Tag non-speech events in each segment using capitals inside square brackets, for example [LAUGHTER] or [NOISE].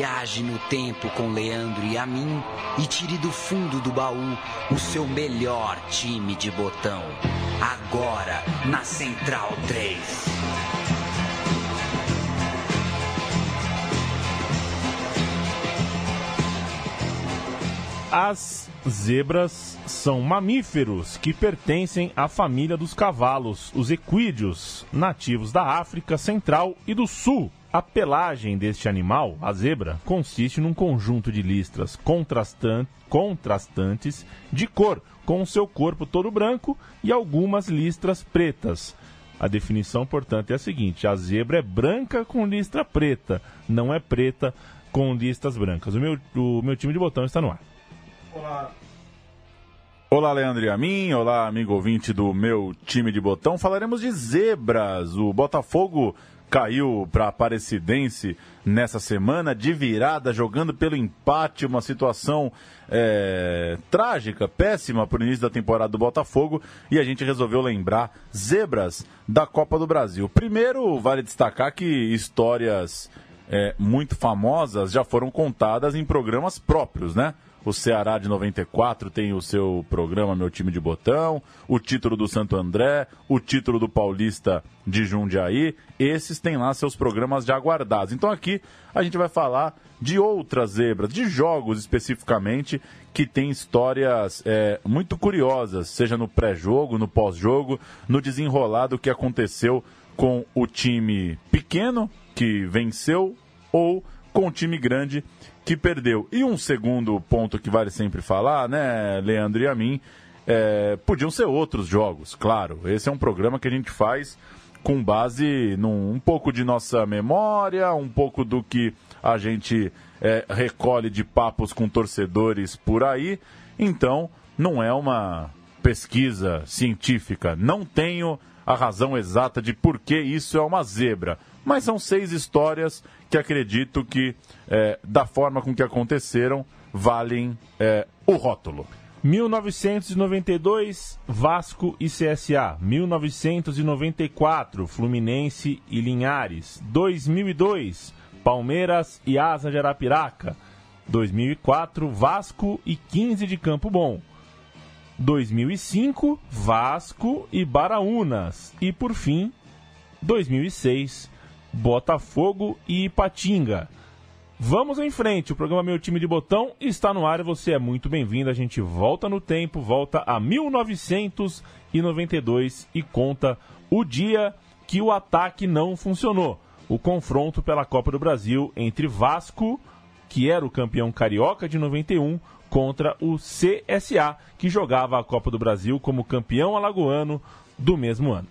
Viaje no tempo com Leandro e a mim e tire do fundo do baú o seu melhor time de botão. Agora na Central 3. As zebras são mamíferos que pertencem à família dos cavalos, os equídeos, nativos da África Central e do Sul. A pelagem deste animal, a zebra, consiste num conjunto de listras contrastan contrastantes de cor, com o seu corpo todo branco e algumas listras pretas. A definição, portanto, é a seguinte: a zebra é branca com listra preta, não é preta com listras brancas. O meu, o meu time de botão está no ar. Olá. Olá, Leandro e a mim. Olá, amigo ouvinte do meu time de botão. Falaremos de zebras. O Botafogo caiu para Aparecidense nessa semana, de virada, jogando pelo empate, uma situação é, trágica, péssima para o início da temporada do Botafogo, e a gente resolveu lembrar zebras da Copa do Brasil. Primeiro, vale destacar que histórias é, muito famosas já foram contadas em programas próprios, né? O Ceará de 94 tem o seu programa Meu Time de Botão, o título do Santo André, o título do Paulista de Jundiaí. Esses têm lá seus programas já guardados. Então aqui a gente vai falar de outras zebras, de jogos especificamente, que tem histórias é, muito curiosas, seja no pré-jogo, no pós-jogo, no desenrolado que aconteceu com o time pequeno que venceu ou com o time grande que perdeu. E um segundo ponto que vale sempre falar, né, Leandro e a mim, é, podiam ser outros jogos, claro. Esse é um programa que a gente faz com base num um pouco de nossa memória, um pouco do que a gente é, recolhe de papos com torcedores por aí. Então, não é uma pesquisa científica. Não tenho a razão exata de por que isso é uma zebra. Mas são seis histórias que acredito que, é, da forma com que aconteceram, valem é, o rótulo. 1992, Vasco e CSA. 1994, Fluminense e Linhares. 2002, Palmeiras e Asa de Arapiraca. 2004, Vasco e 15 de Campo Bom. 2005, Vasco e Baraunas. E por fim, 2006, Botafogo e Ipatinga. Vamos em frente, o programa Meu Time de Botão está no ar e você é muito bem-vindo. A gente volta no tempo, volta a 1992 e conta o dia que o ataque não funcionou. O confronto pela Copa do Brasil entre Vasco, que era o campeão carioca de 91, contra o CSA, que jogava a Copa do Brasil como campeão alagoano do mesmo ano.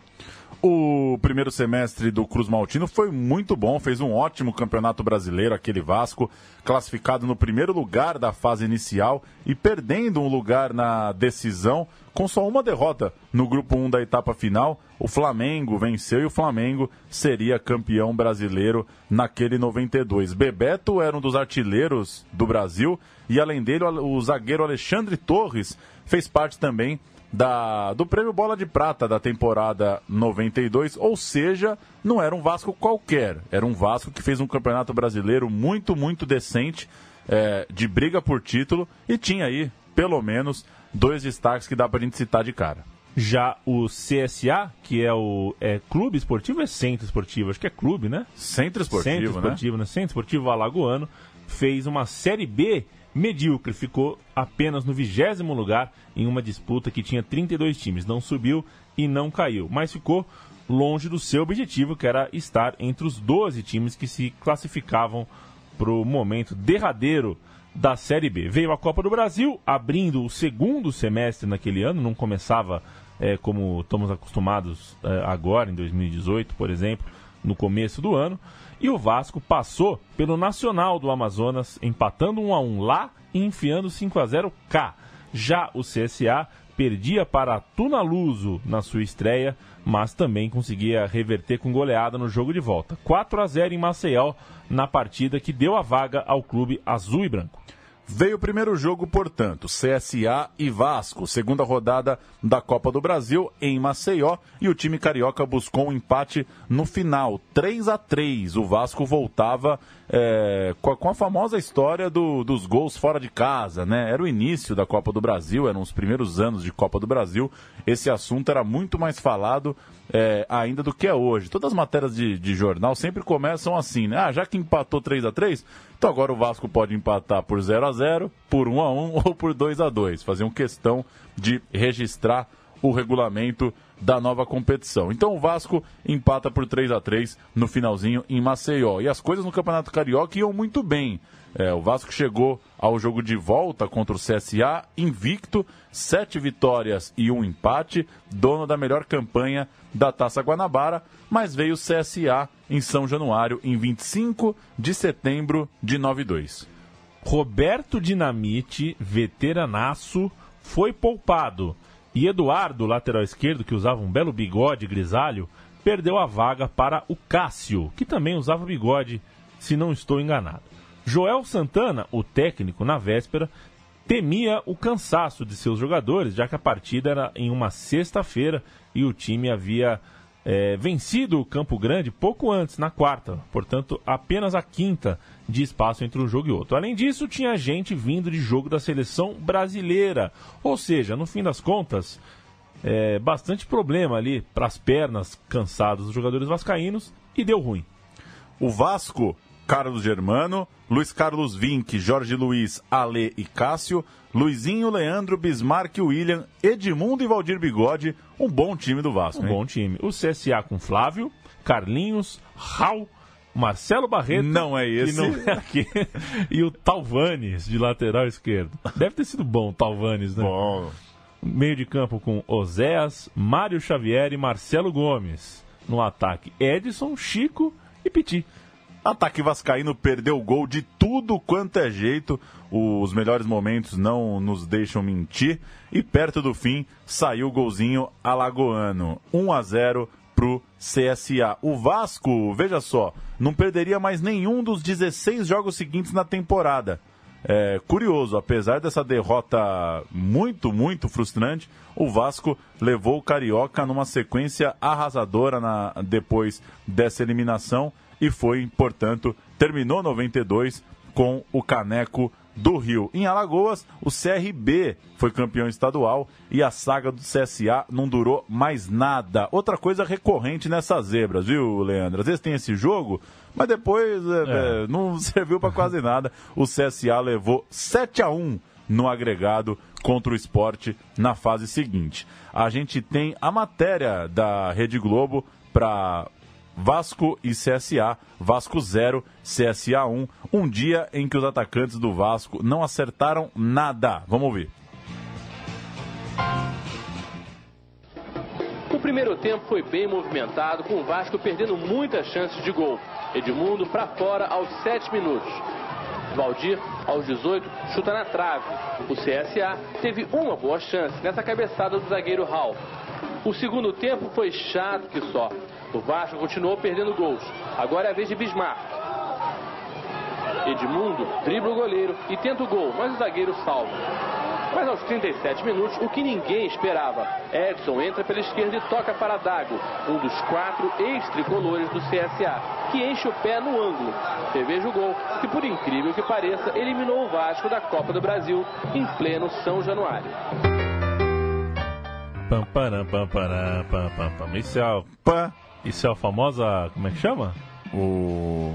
O primeiro semestre do Cruz Maltino foi muito bom, fez um ótimo campeonato brasileiro, aquele Vasco, classificado no primeiro lugar da fase inicial e perdendo um lugar na decisão, com só uma derrota no grupo 1 da etapa final. O Flamengo venceu e o Flamengo seria campeão brasileiro naquele 92. Bebeto era um dos artilheiros do Brasil e, além dele, o zagueiro Alexandre Torres fez parte também da, do prêmio Bola de Prata da temporada 92, ou seja, não era um Vasco qualquer, era um Vasco que fez um campeonato brasileiro muito, muito decente, é, de briga por título, e tinha aí, pelo menos, dois destaques que dá pra gente citar de cara. Já o CSA, que é o é Clube Esportivo, é Centro Esportivo, acho que é clube, né? Centro Esportivo, Centro Esportivo, né? né? Centro Esportivo Alagoano, fez uma Série B medíocre, ficou apenas no vigésimo lugar em uma disputa que tinha 32 times. Não subiu e não caiu, mas ficou longe do seu objetivo, que era estar entre os 12 times que se classificavam para o momento derradeiro da Série B. Veio a Copa do Brasil, abrindo o segundo semestre naquele ano, não começava é, como estamos acostumados é, agora, em 2018, por exemplo, no começo do ano. E o Vasco passou pelo Nacional do Amazonas, empatando 1 a 1 lá e enfiando 5 a 0 cá. Já o CSA perdia para Tunaluso na sua estreia, mas também conseguia reverter com goleada no jogo de volta. 4 a 0 em Maceió na partida que deu a vaga ao clube azul e branco. Veio o primeiro jogo, portanto, CSA e Vasco, segunda rodada da Copa do Brasil em Maceió, e o time carioca buscou um empate no final, 3 a 3. O Vasco voltava é, com, a, com, a, famosa história do, dos gols fora de casa, né? Era o início da Copa do Brasil, eram os primeiros anos de Copa do Brasil. Esse assunto era muito mais falado é, ainda do que é hoje. Todas as matérias de, de jornal sempre começam assim, né? Ah, já que empatou 3 a 3 então agora o Vasco pode empatar por 0 a 0 por 1 a 1 [LAUGHS] ou por 2 a 2 Faziam questão de registrar o regulamento da nova competição. Então o Vasco empata por 3 a 3 no finalzinho em Maceió. E as coisas no Campeonato Carioca iam muito bem. É, o Vasco chegou ao jogo de volta contra o CSA invicto, sete vitórias e um empate, dono da melhor campanha da Taça Guanabara, mas veio o CSA em São Januário em 25 de setembro de 92. Roberto Dinamite, veteranaço, foi poupado e Eduardo, lateral esquerdo, que usava um belo bigode grisalho, perdeu a vaga para o Cássio, que também usava bigode, se não estou enganado. Joel Santana, o técnico, na véspera, temia o cansaço de seus jogadores, já que a partida era em uma sexta-feira e o time havia é, vencido o Campo Grande pouco antes, na quarta, portanto, apenas a quinta de espaço entre um jogo e outro. Além disso, tinha gente vindo de jogo da seleção brasileira, ou seja, no fim das contas, é, bastante problema ali para as pernas cansadas dos jogadores vascaínos e deu ruim. O Vasco Carlos Germano, Luiz Carlos Vinck, Jorge Luiz, Ale e Cássio, Luizinho, Leandro, Bismarck, William, Edmundo e Valdir Bigode, um bom time do Vasco. Um hein? bom time. O CSA com Flávio, Carlinhos, Raul, Marcelo Barreto. Não é esse. não é aqui. [LAUGHS] e o Talvanes, de lateral esquerdo. Deve ter sido bom o Talvanes, né? Bom. Meio de campo com Oséas, Mário Xavier e Marcelo Gomes. No ataque, Edson, Chico e Piti. Ataque Vascaíno perdeu o gol de tudo quanto é jeito. Os melhores momentos não nos deixam mentir. E perto do fim saiu o golzinho alagoano. 1 a 0 pro CSA. O Vasco, veja só, não perderia mais nenhum dos 16 jogos seguintes na temporada. É, curioso, apesar dessa derrota muito, muito frustrante, o Vasco levou o Carioca numa sequência arrasadora na, depois dessa eliminação e foi, portanto, terminou 92 com o caneco do Rio. Em Alagoas, o CRB foi campeão estadual e a saga do CSA não durou mais nada. Outra coisa recorrente nessas zebras, viu, Leandro? Às vezes tem esse jogo, mas depois é, é. É, não [LAUGHS] serviu para quase nada. O CSA levou 7 a 1 no agregado contra o esporte na fase seguinte. A gente tem a matéria da Rede Globo para Vasco e CSA, Vasco 0, CSA 1. Um dia em que os atacantes do Vasco não acertaram nada. Vamos ouvir. O primeiro tempo foi bem movimentado, com o Vasco perdendo muitas chances de gol. Edmundo para fora aos 7 minutos. Valdir, aos 18, chuta na trave. O CSA teve uma boa chance nessa cabeçada do zagueiro Hall. O segundo tempo foi chato que só. O Vasco continuou perdendo gols. Agora é a vez de Bismarck. Edmundo dribla o goleiro e tenta o gol, mas o zagueiro salva. Mas aos 37 minutos, o que ninguém esperava. Edson entra pela esquerda e toca para Dago, um dos quatro ex-tricolores do CSA, que enche o pé no ângulo. Reveja o gol, que por incrível que pareça, eliminou o Vasco da Copa do Brasil em pleno São Januário. Pam, pam, param, pam, pam, pam. Isso é a, isso é a famosa. Como é que chama? O.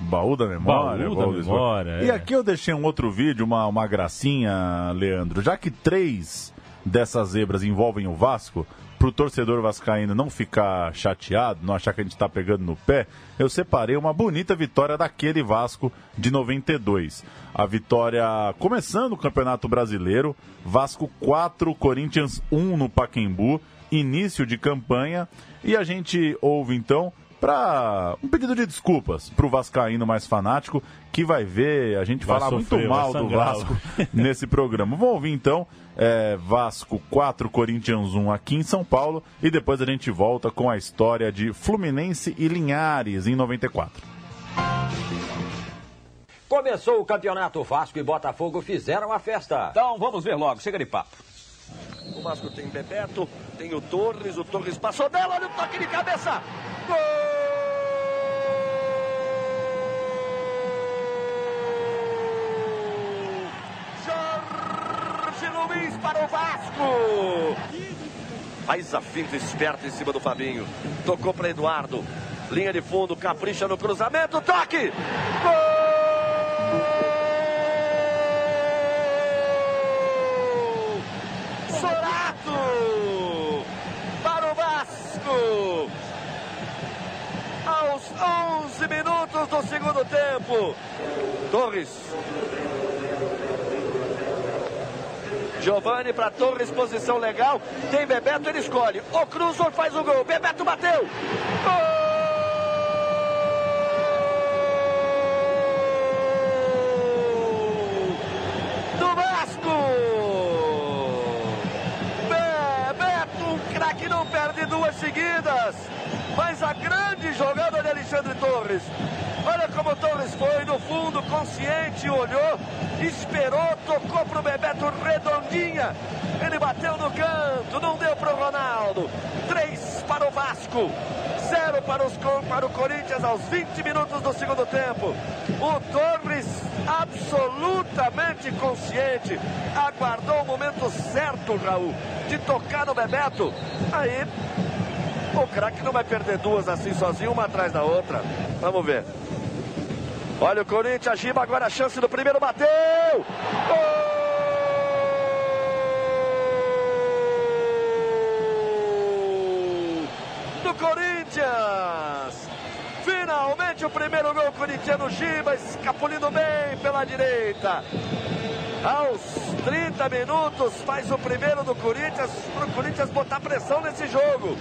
Baú da memória. Baú da memória. É. E aqui eu deixei um outro vídeo, uma, uma gracinha, Leandro. Já que três dessas zebras envolvem o Vasco, para o torcedor vascaíno não ficar chateado, não achar que a gente está pegando no pé, eu separei uma bonita vitória daquele Vasco de 92. A vitória começando o Campeonato Brasileiro, Vasco 4, Corinthians 1 no Paquembu, início de campanha, e a gente ouve então para um pedido de desculpas para o vascaíno mais fanático que vai ver a gente vai falar sofrer, muito mal do Vasco [LAUGHS] nesse programa. Vamos ouvir então é, Vasco 4, Corinthians 1 aqui em São Paulo e depois a gente volta com a história de Fluminense e Linhares em 94. Começou o campeonato Vasco e Botafogo fizeram a festa. Então vamos ver logo, chega de papo. O Vasco tem Bebeto, tem o Torres, o Torres passou dela, olha o toque de cabeça. Gol! Luiz para o Vasco. Faz a finta esperta em cima do Fabinho. Tocou para Eduardo. Linha de fundo, capricha no cruzamento. Toque! Gol! 11 minutos do segundo tempo. Torres Giovanni para Torres, posição legal. Tem Bebeto, ele escolhe. O Cruzor faz o gol. Bebeto bateu. Gol! De Alexandre Torres. Olha como o Torres foi no fundo, consciente, olhou, esperou, tocou pro Bebeto redondinha. Ele bateu no canto, não deu pro Ronaldo. Três para o Vasco, zero para, os, para o Corinthians aos 20 minutos do segundo tempo. O Torres, absolutamente consciente, aguardou o momento certo, Raul, de tocar no Bebeto. Aí o craque não vai perder duas assim sozinho, uma atrás da outra. Vamos ver. Olha o Corinthians, Giba, agora a chance do primeiro, bateu! Gol! Do Corinthians! Finalmente o primeiro gol corintiano, Giba, escapulindo bem pela direita. Aos 30 minutos faz o primeiro do Corinthians, para o Corinthians botar pressão nesse jogo.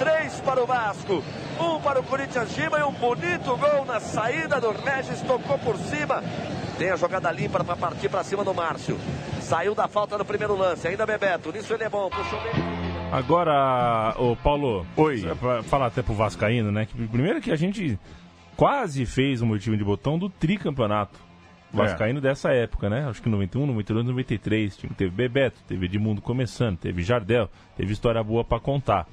Três para o Vasco, um para o Corinthians Gima e um bonito gol na saída do Regis, tocou por cima. Tem a jogada limpa para partir para cima do Márcio. Saiu da falta no primeiro lance, ainda Bebeto, nisso ele é bom, puxou bem. Agora, o Paulo, Oi. Pra falar até pro Vascaíno, né? Que primeiro que a gente quase fez um motivo de botão do tricampeonato. Vascaíno dessa época, né? Acho que 91, 92, 93. Time teve Bebeto, teve Edmundo começando, teve Jardel, teve história boa para contar.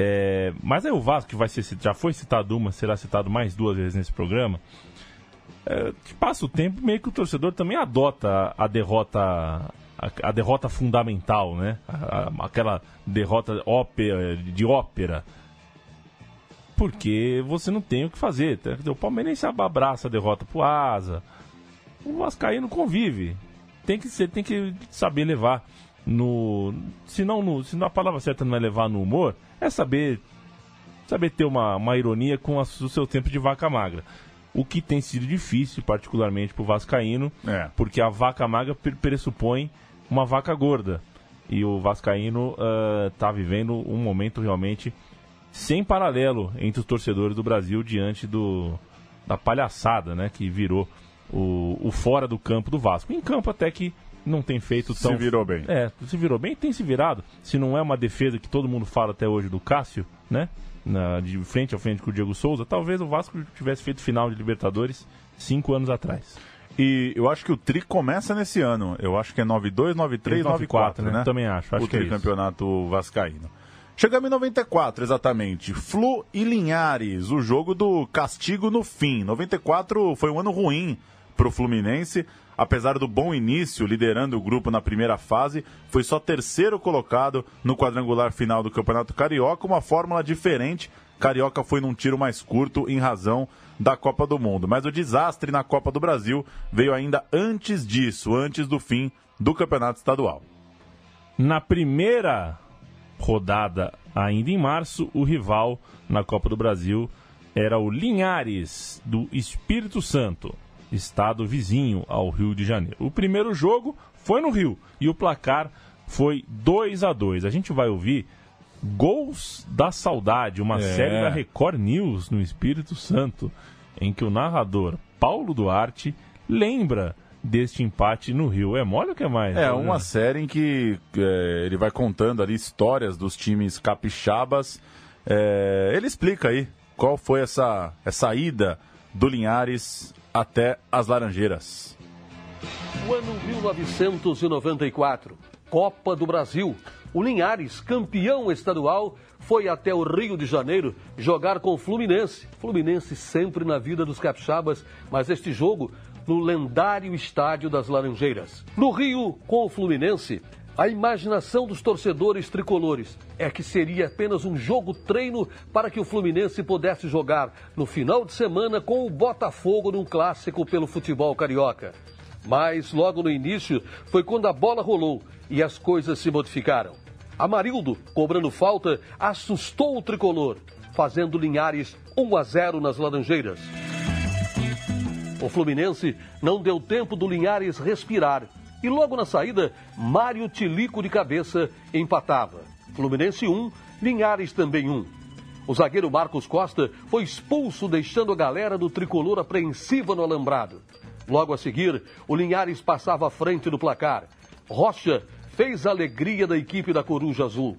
É, mas aí o Vasco, que vai ser, já foi citado uma, será citado mais duas vezes nesse programa. É, que passa o tempo, meio que o torcedor também adota a, a derrota. A, a, derrota fundamental, né? A, aquela derrota ópera, de ópera. Porque você não tem o que fazer. O Palmeirense abraça a derrota pro Asa. O Vascaíno convive. Tem que, ser, tem que saber levar no. Se não, no, se a palavra certa não é levar no humor, é saber saber ter uma, uma ironia com a, o seu tempo de vaca magra. O que tem sido difícil, particularmente para o Vascaíno, É. porque a vaca magra pre- pressupõe uma vaca gorda. E o Vascaíno está vivendo um momento realmente sem paralelo entre os torcedores do Brasil diante do, da palhaçada né, que virou o, o fora do campo do Vasco. Em campo até que não tem feito Se tão... virou bem. É, se virou bem, tem se virado. Se não é uma defesa que todo mundo fala até hoje do Cássio, né? Na, de frente a frente com o Diego Souza, talvez o Vasco tivesse feito final de Libertadores cinco anos atrás. E eu acho que o tri começa nesse ano. Eu acho que é 92, 93, 94, né? Também acho. acho o é tricampeonato vascaíno. Chegamos em 94, exatamente. Flu e Linhares, o jogo do castigo no fim. 94 foi um ano ruim para o Fluminense. Apesar do bom início, liderando o grupo na primeira fase, foi só terceiro colocado no quadrangular final do Campeonato Carioca, uma fórmula diferente. Carioca foi num tiro mais curto em razão da Copa do Mundo. Mas o desastre na Copa do Brasil veio ainda antes disso, antes do fim do Campeonato Estadual. Na primeira rodada, ainda em março, o rival na Copa do Brasil era o Linhares, do Espírito Santo, estado vizinho ao Rio de Janeiro. O primeiro jogo foi no Rio e o placar foi 2 a 2 A gente vai ouvir Gols da Saudade, uma É. série da Record News no Espírito Santo, em que o narrador Paulo Duarte lembra deste empate no Rio. É mole ou que é mais? É uma série em que é, ele vai contando ali histórias dos times capixabas. É, ele explica aí qual foi essa, essa ida do Linhares até as Laranjeiras. O ano 1994, Copa do Brasil. O Linhares, campeão estadual, foi até o Rio de Janeiro jogar com o Fluminense. Fluminense sempre na vida dos capixabas, mas este jogo no lendário Estádio das Laranjeiras. No Rio, com o Fluminense, A imaginação dos torcedores tricolores é que seria apenas um jogo treino para que o Fluminense pudesse jogar no final de semana com o Botafogo num clássico pelo futebol carioca. Mas logo no início foi quando a bola rolou e as coisas se modificaram. Amarildo, cobrando falta, assustou o tricolor, fazendo Linhares 1 a 0 nas Laranjeiras. O Fluminense não deu tempo do Linhares respirar e logo na saída, Mário Tilico de cabeça empatava. Fluminense 1, Linhares também 1. O zagueiro Marcos Costa foi expulso, deixando a galera do tricolor apreensiva no alambrado. Logo a seguir, o Linhares passava à frente do placar. Rocha fez a alegria da equipe da Coruja Azul.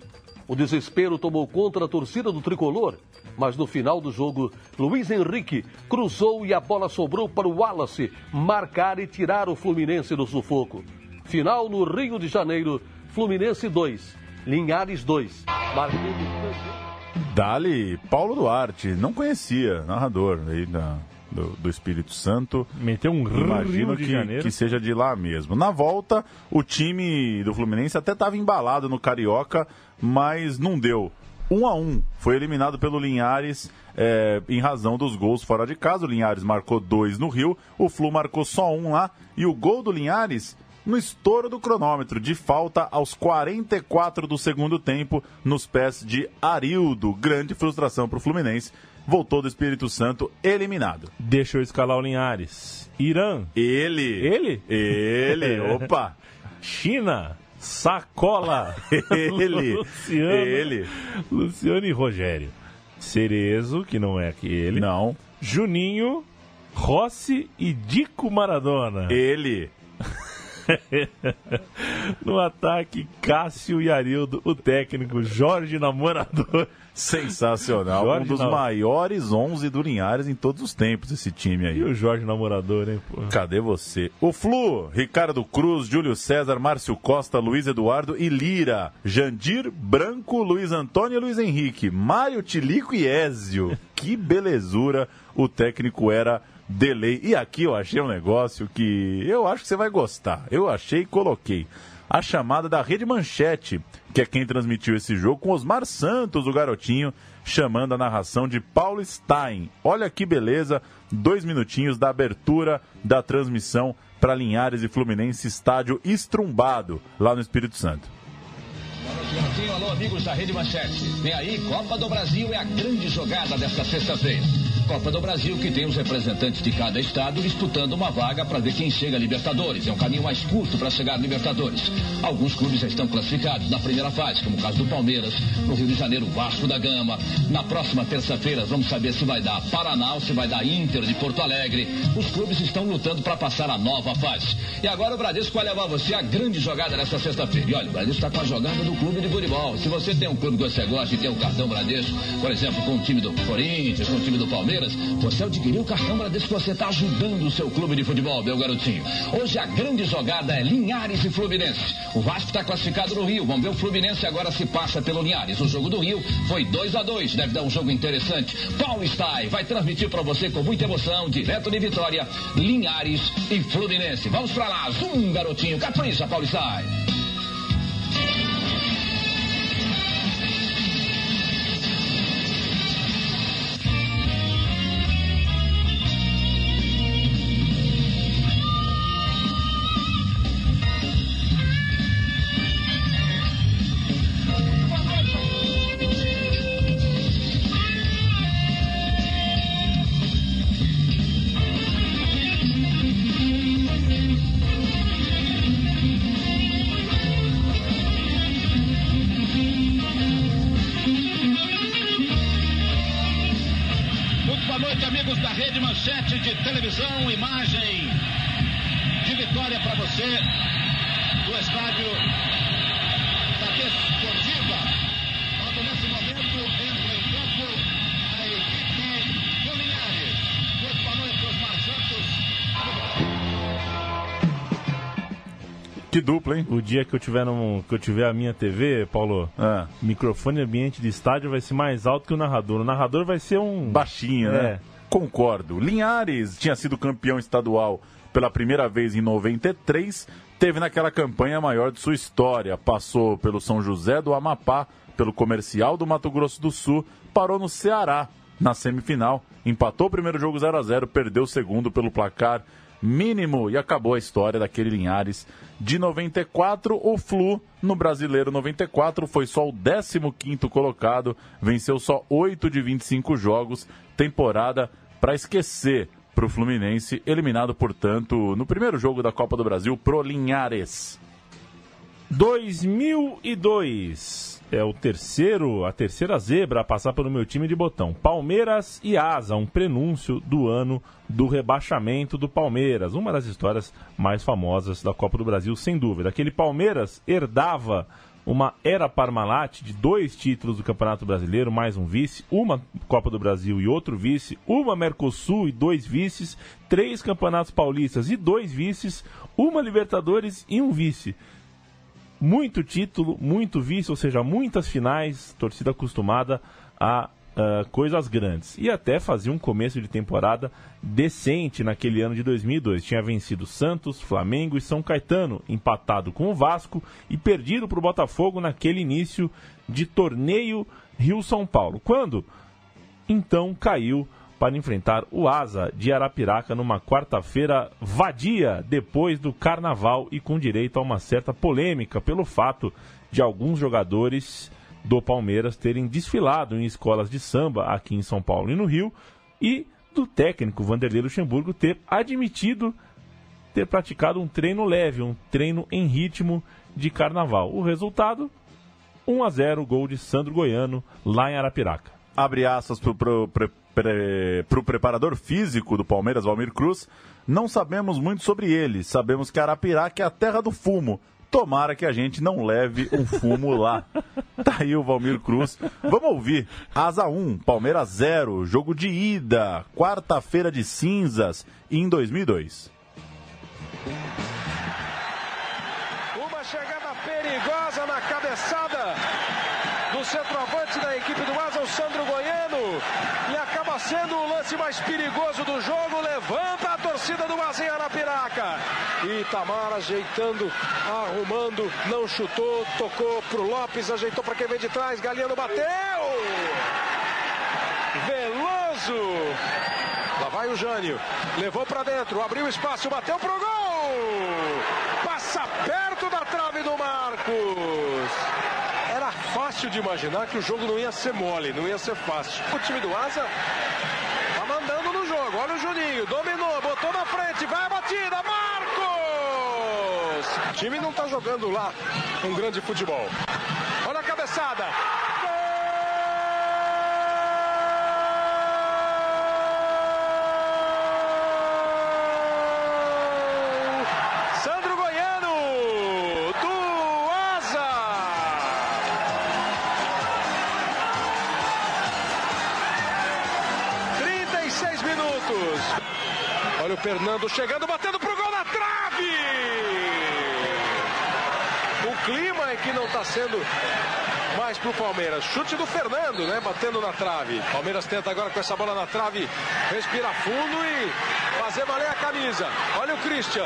O desespero tomou conta da torcida do tricolor, mas no final do jogo, Luiz Henrique cruzou e a bola sobrou para o Wallace marcar e tirar o Fluminense do sufoco. Final no Rio de Janeiro, Fluminense 2, Linhares 2. Dali, Paulo Duarte, não conhecia, narrador aí da, do, do Espírito Santo. Meteu um Imagino que, Janeiro. que seja de lá mesmo. Na volta, o time do Fluminense até estava embalado no Carioca, mas não deu. Um a um, foi eliminado pelo Linhares é, em razão dos gols fora de casa. O Linhares marcou dois no Rio, o Flu marcou só um lá. E o gol do Linhares no estouro do cronômetro, de falta aos 44 do segundo tempo, nos pés de Arildo. Grande frustração para o Fluminense. Voltou do Espírito Santo eliminado. Deixa eu escalar o Linhares. Irã, Ele. Ele? Ele, [LAUGHS] opa. China, Sacola. [LAUGHS] Ele. Luciano. Ele. Luciano e Rogério. Cerezo, que não é aquele. Não. Juninho, Rossi e Dico Maradona. Ele. [LAUGHS] [LAUGHS] No ataque, Cássio e Arildo, o técnico Jorge Namorador. Sensacional. Jorge um dos maiores 11 do Linhares em todos os tempos, esse time E aí. o Jorge Namorador, hein, pô? Cadê você? O Flu, Ricardo Cruz, Júlio César, Márcio Costa, Luiz Eduardo e Lira. Jandir, Branco, Luiz Antônio e Luiz Henrique. Mário Tilico e Ézio. Que belezura o técnico era delay. E aqui eu achei um negócio que eu acho que você vai gostar. Eu achei e coloquei. A chamada da Rede Manchete, que é quem transmitiu esse jogo, com Osmar Santos, o garotinho, chamando a narração de Paulo Stein. Olha que beleza, dois minutinhos da abertura da transmissão para Linhares e Fluminense, estádio estrumbado, lá no Espírito Santo. Alô, amigos da Rede Manchete. Vem aí, Copa do Brasil é a grande jogada desta sexta-feira. Copa do Brasil que tem os representantes de cada estado disputando uma vaga para ver quem chega a Libertadores. É um caminho mais curto para chegar a Libertadores. Alguns clubes já estão classificados na primeira fase, como o caso do Palmeiras, no Rio de Janeiro, Vasco da Gama. Na próxima terça-feira vamos saber se vai dar Paraná ou se vai dar Inter de Porto Alegre. Os clubes estão lutando para passar a nova fase. E agora o Bradesco vai levar você a grande jogada desta sexta-feira. E olha, o Bradesco está com a jogada do clube de futebol. Se você tem um clube que você gosta e tem um cartão Bradesco, por exemplo, com o time do Corinthians, com o time do Palmeiras, você adquiriu o cartão Bradesco, você está ajudando o seu clube de futebol, meu garotinho. Hoje a grande jogada é Linhares e Fluminense. O Vasco está classificado no Rio. Vamos ver o Fluminense agora se passa pelo Linhares. O jogo do Rio foi 2 a 2 Deve dar um jogo interessante. Paulo Stai vai transmitir para você com muita emoção, direto de Vitória, Linhares e Fluminense. Vamos para lá. Zoom, garotinho. Capricha, Paulo Stai. Que dupla, hein? O dia que eu tiver num, que eu tiver a minha TV, Paulo, Ah, microfone ambiente de estádio vai ser mais alto que o narrador. O narrador vai ser um baixinho, É. né? Concordo. Linhares tinha sido campeão estadual pela primeira vez em 93, teve naquela campanha a maior de sua história. Passou pelo São José do Amapá, pelo Comercial do Mato Grosso do Sul, parou no Ceará na semifinal, empatou o primeiro jogo 0 a 0 perdeu o segundo pelo placar mínimo e acabou a história daquele Linhares de 94. O Flu no Brasileiro 94 foi só o 15 colocado, venceu só 8 de 25 jogos, temporada para esquecer para o Fluminense, eliminado, portanto, no primeiro jogo da Copa do Brasil pro Linhares. 2002 é o terceiro, a terceira zebra a passar pelo meu time de botão. Palmeiras e Asa, um prenúncio do ano do rebaixamento do Palmeiras. Uma das histórias mais famosas da Copa do Brasil, sem dúvida. Aquele Palmeiras herdava uma era Parmalat de dois títulos do Campeonato Brasileiro, mais um vice, uma Copa do Brasil e outro vice, uma Mercosul e dois vices, três Campeonatos Paulistas e dois vices, uma Libertadores e um vice muito título, muito vice, ou seja, muitas finais, torcida acostumada a uh, coisas grandes. E até fazia um começo de temporada decente naquele ano de 2002. Tinha vencido Santos, Flamengo e São Caetano, empatado com o Vasco e perdido para o Botafogo naquele início de torneio Rio-São Paulo. Quando? Então caiu para enfrentar o Asa de Arapiraca numa quarta-feira vadia, depois do carnaval e com direito a uma certa polêmica pelo fato de alguns jogadores do Palmeiras terem desfilado em escolas de samba aqui em São Paulo e no Rio e do técnico Vanderlei Luxemburgo ter admitido ter praticado um treino leve, um treino em ritmo de carnaval. O resultado 1 a 0 gol de Sandro Goiano lá em Arapiraca. Abre aspas para o pre, pro preparador físico do Palmeiras, Valmir Cruz. Não sabemos muito sobre ele. Sabemos que Arapiraca é a terra do fumo. Tomara que a gente não leve um fumo lá. [LAUGHS] Tá aí o Valmir Cruz. Vamos ouvir. Asa 1, Palmeiras 0, jogo de ida, quarta-feira de cinzas, em 2002. Uma chegada perigosa na cabeçada centroavante da equipe do Asa, o Sandro Goiano. E acaba sendo o lance mais perigoso do jogo. Levanta a torcida do Asa em Arapiraca. E Itamar ajeitando, arrumando, não chutou, tocou pro Lopes, ajeitou para quem vem de trás. Galeano bateu! Veloso! Lá vai o Jânio. Levou para dentro, abriu espaço, bateu pro gol! Passa perto da trave do Marcos. De imaginar que o jogo não ia ser mole, não ia ser fácil. O time do Asa tá mandando no jogo. Olha o Juninho, dominou, botou na frente, vai a batida, Marcos! O time não tá jogando lá um grande futebol. Olha a cabeçada. Fernando chegando, batendo pro gol na trave. O clima é que não está sendo mais pro Palmeiras. Chute do Fernando, né? Batendo na trave. Palmeiras tenta agora com essa bola na trave, respirar fundo e fazer valer a camisa. Olha o Christian.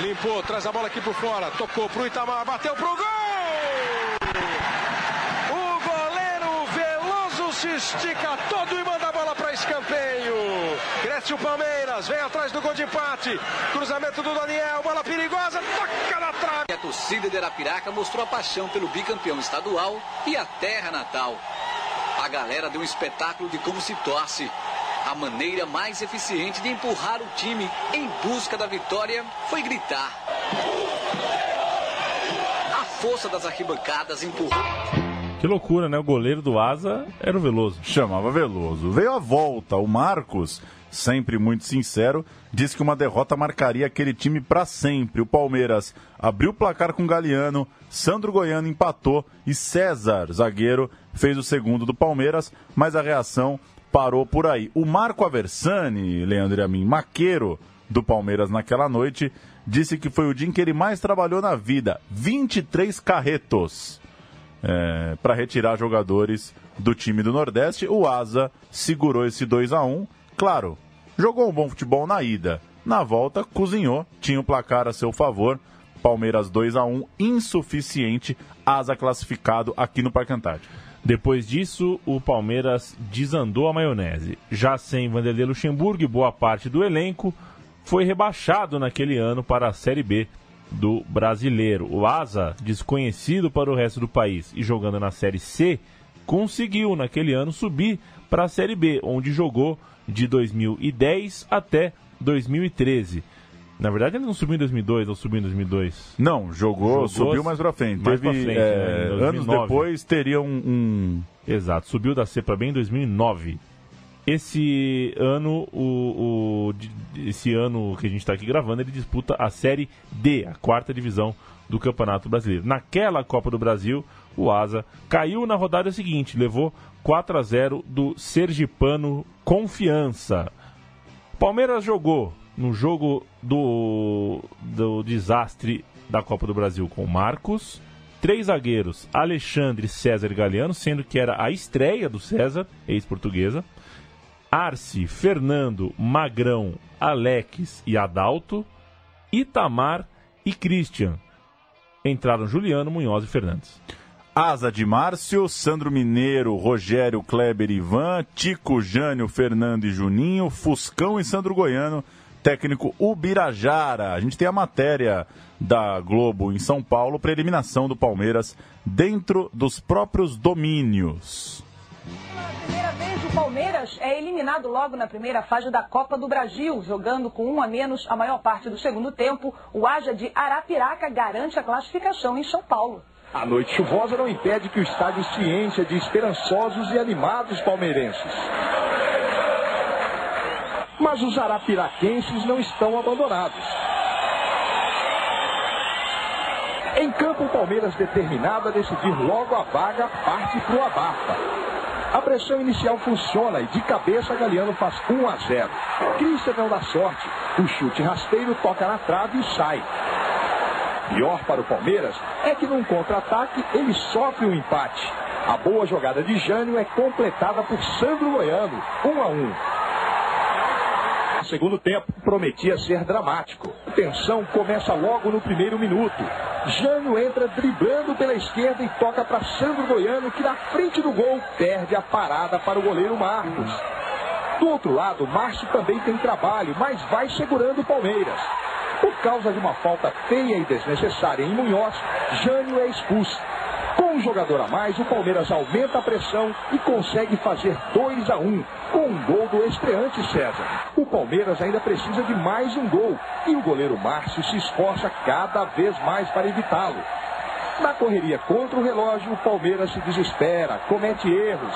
Limpou, traz a bola aqui por fora. Tocou pro Itamar, bateu pro gol! O goleiro Veloso se estica todo e manda a bola para escanteio. Cresce o Palmeiras, vem atrás do gol de empate. Cruzamento do Daniel, bola perigosa, toca na trave. A torcida de Arapiraca mostrou a paixão pelo bicampeão estadual e a terra natal. A galera deu um espetáculo de como se torce. A maneira mais eficiente de empurrar o time em busca da vitória foi gritar. A força das arquibancadas empurrou. Que loucura, né? O goleiro do Asa era o Veloso. Chamava Veloso. Veio a volta. O Marcos, sempre muito sincero, disse que uma derrota marcaria aquele time para sempre. O Palmeiras abriu o placar com Galeano, Sandro Goiano empatou e César, zagueiro, fez o segundo do Palmeiras, mas a reação parou por aí. O Marco Aversani, Leandro e a mim, maqueiro do Palmeiras naquela noite, disse que foi o dia em que ele mais trabalhou na vida. 23 carretos é, para retirar jogadores do time do Nordeste. O Asa segurou esse 2 a 1 Claro, jogou um bom futebol na ida, Na volta, cozinhou, tinha o placar a seu favor. Palmeiras 2 a 1 insuficiente, asa classificado aqui no Parque Antártico. Depois disso, o Palmeiras desandou a maionese. Já sem Vanderlei Luxemburgo e boa parte do elenco, foi rebaixado naquele ano para a Série B do Brasileiro. O Asa, desconhecido para o resto do país e jogando na Série C, conseguiu naquele ano subir para a Série B, onde jogou de 2010 até 2013. Na verdade, ele não subiu em 2002 ou subiu em 2002? Não, jogou, Jogou subiu mais pra frente. mais Teve, pra frente, é, né, anos 2009. depois teria um, um- Exato, subiu da C para B em 2009. Esse ano, o, o- esse ano que a gente está aqui gravando, ele disputa a Série D, a quarta divisão do Campeonato Brasileiro. Naquela Copa do Brasil, o Asa caiu na rodada seguinte, levou 4 a 0 do Sergipano Confiança. Palmeiras jogou no jogo do, do desastre da Copa do Brasil com Marcos, três zagueiros, Alexandre, César Galeano, sendo que era a estreia do César, ex-portuguesa, Arce, Fernando, Magrão, Alex e Adalto, Itamar e Christian. Entraram Juliano, Munhoz e Fernandes. Asa de Márcio, Sandro Mineiro, Rogério, Kleber, Ivan, Tico, Jânio, Fernando e Juninho, Fuscão e Sandro Goiano, técnico Ubirajara. A gente tem a matéria da Globo em São Paulo para eliminação do Palmeiras dentro dos próprios domínios. O Palmeiras é eliminado logo na primeira fase da Copa do Brasil, jogando com um a menos a maior parte do segundo tempo. O Aja de Arapiraca garante a classificação em São Paulo. A noite chuvosa não impede que o estádio se encha de esperançosos e animados palmeirenses. Mas os arapiraquenses não estão abandonados. Em campo, o Palmeiras, determinado a decidir logo a vaga, parte para o abafa. A pressão inicial funciona e de cabeça Galeano faz 1 a 0. Christian não dá sorte. O chute rasteiro toca na trave e sai. Pior para o Palmeiras é que num contra-ataque ele sofre um empate. A boa jogada de Jânio é completada por Sandro Goiano, 1 a 1. Segundo tempo prometia ser dramático. A tensão começa logo no primeiro minuto. Jânio entra driblando pela esquerda e toca para Sandro Goiano, que na frente do gol perde a parada para o goleiro Marcos. Do outro lado, Márcio também tem trabalho, mas vai segurando o Palmeiras. Por causa de uma falta feia e desnecessária em Munhoz, Jânio é expulso. Com um jogador a mais, o Palmeiras aumenta a pressão e consegue fazer 2 a 1 com um gol do estreante César. O Palmeiras ainda precisa de mais um gol e o goleiro Márcio se esforça cada vez mais para evitá-lo. Na correria contra o relógio, o Palmeiras se desespera, comete erros.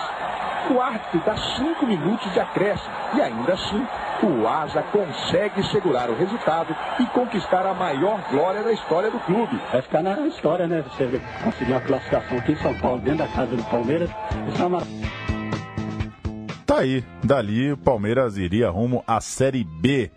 O árbitro dá cinco minutos de acréscimo e ainda assim o Asa consegue segurar o resultado e conquistar a maior glória da história do clube. Vai ficar na história, né? Você conseguir uma classificação aqui em São Paulo, dentro da casa do Palmeiras. Isso é uma Tá aí, dali o Palmeiras iria rumo à Série B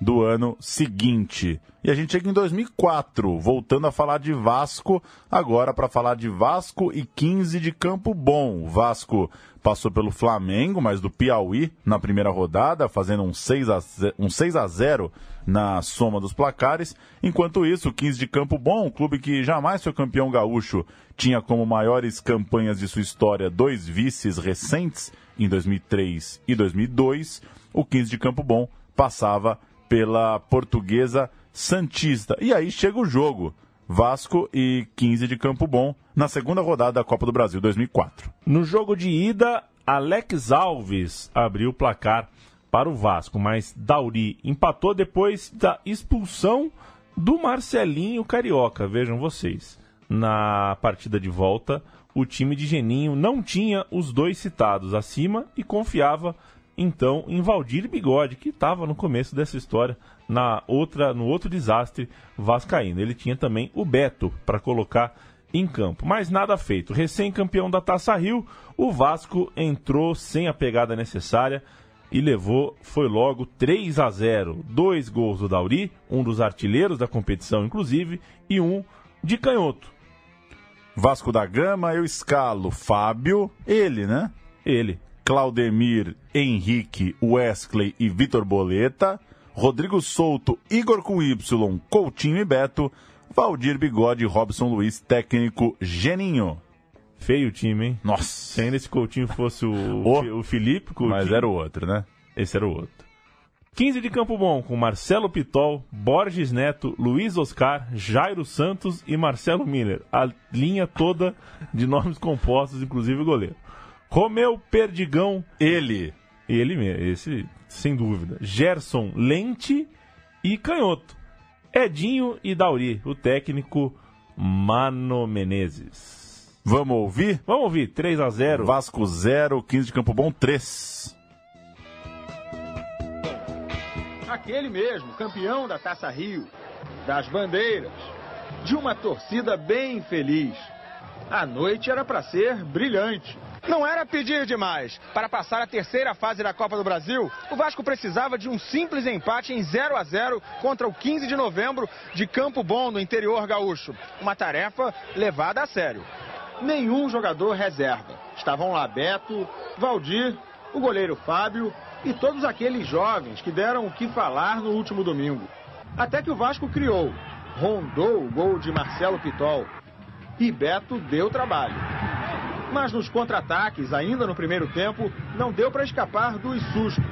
do ano seguinte. E a gente chega em 2004, voltando a falar de Vasco, agora para falar de Vasco e 15 de Campo Bom. O Vasco passou pelo Flamengo, mas do Piauí na primeira rodada, fazendo um 6 a 0, um 6 a 0 na soma dos placares. Enquanto isso, o 15 de Campo Bom, um clube que jamais foi campeão gaúcho, tinha como maiores campanhas de sua história dois vices recentes, em 2003 e 2002. O 15 de Campo Bom passava pela portuguesa Santista. E aí chega o jogo. Vasco e 15 de Campo Bom na segunda rodada da Copa do Brasil 2004. No jogo de ida, Alex Alves abriu o placar para o Vasco, mas Dauri empatou depois da expulsão do Marcelinho Carioca. Vejam vocês, na partida de volta, o time de Geninho não tinha os dois citados acima e confiava então em Valdir Bigode, que estava no começo dessa história na outra no outro desastre vascaíno. Ele tinha também o Beto para colocar em campo. Mas nada feito. Recém-campeão da Taça Rio, o Vasco entrou sem a pegada necessária e levou, foi logo 3 a 0. Dois gols do Dauri, um dos artilheiros da competição, inclusive, e um de canhoto. Vasco da Gama, eu escalo Fábio, ele, né? Ele. Claudemir, Henrique, Wesley e Vitor Boleta. Rodrigo Souto, Igor com Y, Coutinho e Beto, Valdir Bigode, Robson Luiz, técnico Geninho. Feio o time, hein? Nossa. Se ainda esse Coutinho fosse o, [LAUGHS] Oh. o Felipe Coutinho. Mas era o outro, né? Esse era o outro. 15 de Campo Bom, com Marcelo Pitol, Borges Neto, Luiz Oscar, Jairo Santos e Marcelo Miller. A linha toda de nomes compostos, inclusive o goleiro. Romeu Perdigão. Ele. Ele mesmo, esse sem dúvida. Gerson Lente e Canhoto. Edinho e Dauri, o técnico Mano Menezes. Vamos ouvir? Vamos ouvir, 3 a 0 Vasco 0, 15 de Campo Bom 3. Aquele mesmo, campeão da Taça Rio, das bandeiras, de uma torcida bem feliz. A noite era para ser brilhante. Não era pedir demais. Para passar a terceira fase da Copa do Brasil, o Vasco precisava de um simples empate em 0 a 0 contra o 15 de novembro de Campo Bom, no interior gaúcho. Uma tarefa levada a sério. Nenhum jogador reserva. Estavam lá Beto, Valdir, o goleiro Fábio e todos aqueles jovens que deram o que falar no último domingo. Até que o Vasco criou, rondou o gol de Marcelo Pitol e Beto deu trabalho. Mas nos contra-ataques, ainda no primeiro tempo, não deu para escapar dos sustos.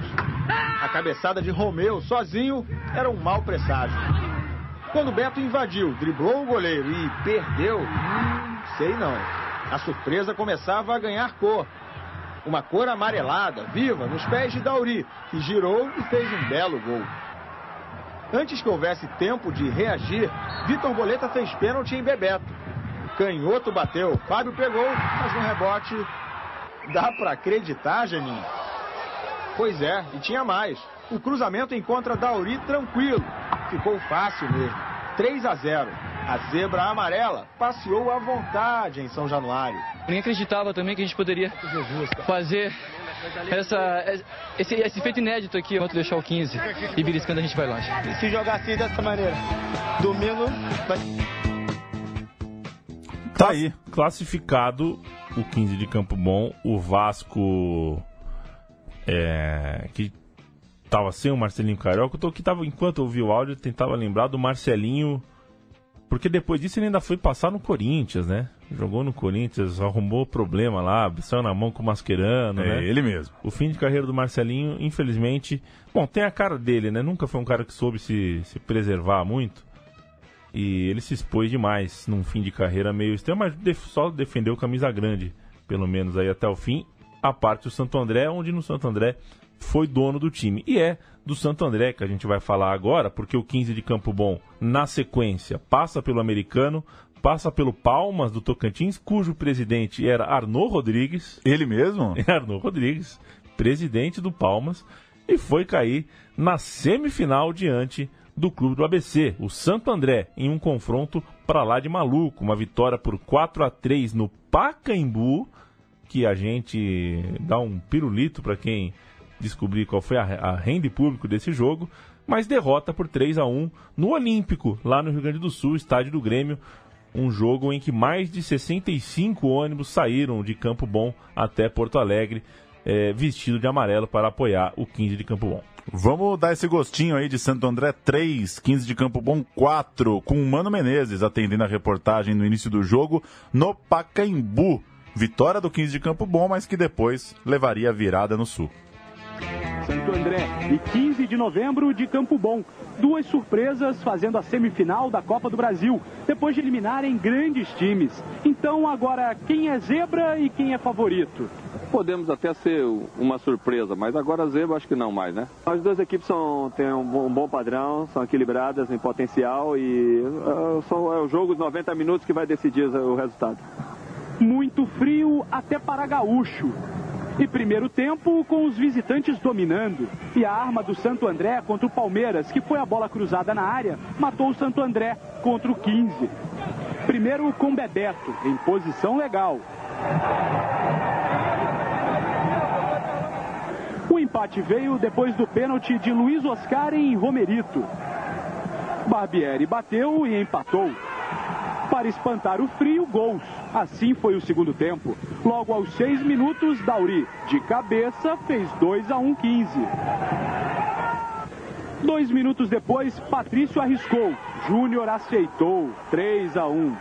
A cabeçada de Romeu sozinho era um mau presságio. Quando Beto invadiu, driblou o goleiro e perdeu, sei não. A surpresa começava a ganhar cor. Uma cor amarelada, viva, nos pés de Dauri, que girou e fez um belo gol. Antes que houvesse tempo de reagir, Vitor Boleta fez pênalti em Bebeto. Canhoto bateu, Fábio pegou, mas no rebote. Dá pra acreditar, Geninho? Pois é, e tinha mais. O cruzamento encontra Dauri tranquilo. Ficou fácil mesmo. 3 a 0. A zebra amarela passeou à vontade em São Januário. Ninguém acreditava também que a gente poderia fazer essa, esse, esse feito inédito aqui, quanto deixar o 15 e beliscando a gente vai longe. Se jogar assim dessa maneira, domingo vai... Tá aí. Classificado o 15 de Campo Bom, o Vasco é, que tava sem o Marcelinho Carioca. Eu tô que tava, enquanto eu ouvi o áudio, eu tentava lembrar do Marcelinho. Porque depois disso ele ainda foi passar no Corinthians, né? Jogou no Corinthians, arrumou problema lá, saiu na mão com o Mascherano, É, né? ele mesmo. O fim de carreira do Marcelinho, infelizmente. Bom, tem a cara dele, né? Nunca foi um cara que soube se, se preservar muito. E ele se expôs demais num fim de carreira meio extremo, mas só defendeu camisa grande, pelo menos aí até o fim. A parte do Santo André, onde no Santo André foi dono do time. E é do Santo André que a gente vai falar agora, porque o 15 de Campo Bom, na sequência, passa pelo americano, passa pelo Palmas do Tocantins, cujo presidente era Arnaud Rodrigues. Ele mesmo? [LAUGHS] Arnaud Rodrigues, presidente do Palmas, e foi cair na semifinal diante do clube do ABC, o Santo André, em um confronto para lá de maluco, uma vitória por 4 a 3 no Pacaembu, que a gente dá um pirulito para quem descobrir qual foi a, a renda público desse jogo, mas derrota por 3 a 1 no Olímpico, lá no Rio Grande do Sul, estádio do Grêmio, um jogo em que mais de 65 ônibus saíram de Campo Bom até Porto Alegre, eh, vestido de amarelo para apoiar o 15 de Campo Bom. Vamos dar esse gostinho aí de Santo André 3, 15 de Campo Bom 4, com o Mano Menezes atendendo a reportagem no início do jogo no Pacaembu. Vitória do 15 de Campo Bom, mas que depois levaria a virada no Sul. Santo André e 15 de novembro de Campo Bom. Duas surpresas fazendo a semifinal da Copa do Brasil, depois de eliminarem grandes times. Então, agora, quem é zebra e quem é favorito? Podemos até ser uma surpresa, mas agora a zebra acho que não mais, né? As duas equipes são, têm um bom, um bom padrão, são equilibradas em potencial e uh, são, é o jogo de 90 minutos que vai decidir o resultado. Muito frio até para gaúcho. E primeiro tempo com os visitantes dominando. E a arma do Santo André contra o Palmeiras, que foi a bola cruzada na área, matou o Santo André contra o 15. Primeiro com Bebeto, em posição legal. Empate veio depois do pênalti de Luiz Oscar em Romerito. Barbieri bateu e empatou. Para espantar o frio, gols. Assim foi o segundo tempo. Logo aos seis minutos, Dauri, de cabeça, fez 2 a 1 15. Dois minutos depois, Patrício arriscou. Júnior aceitou. 3 a 1.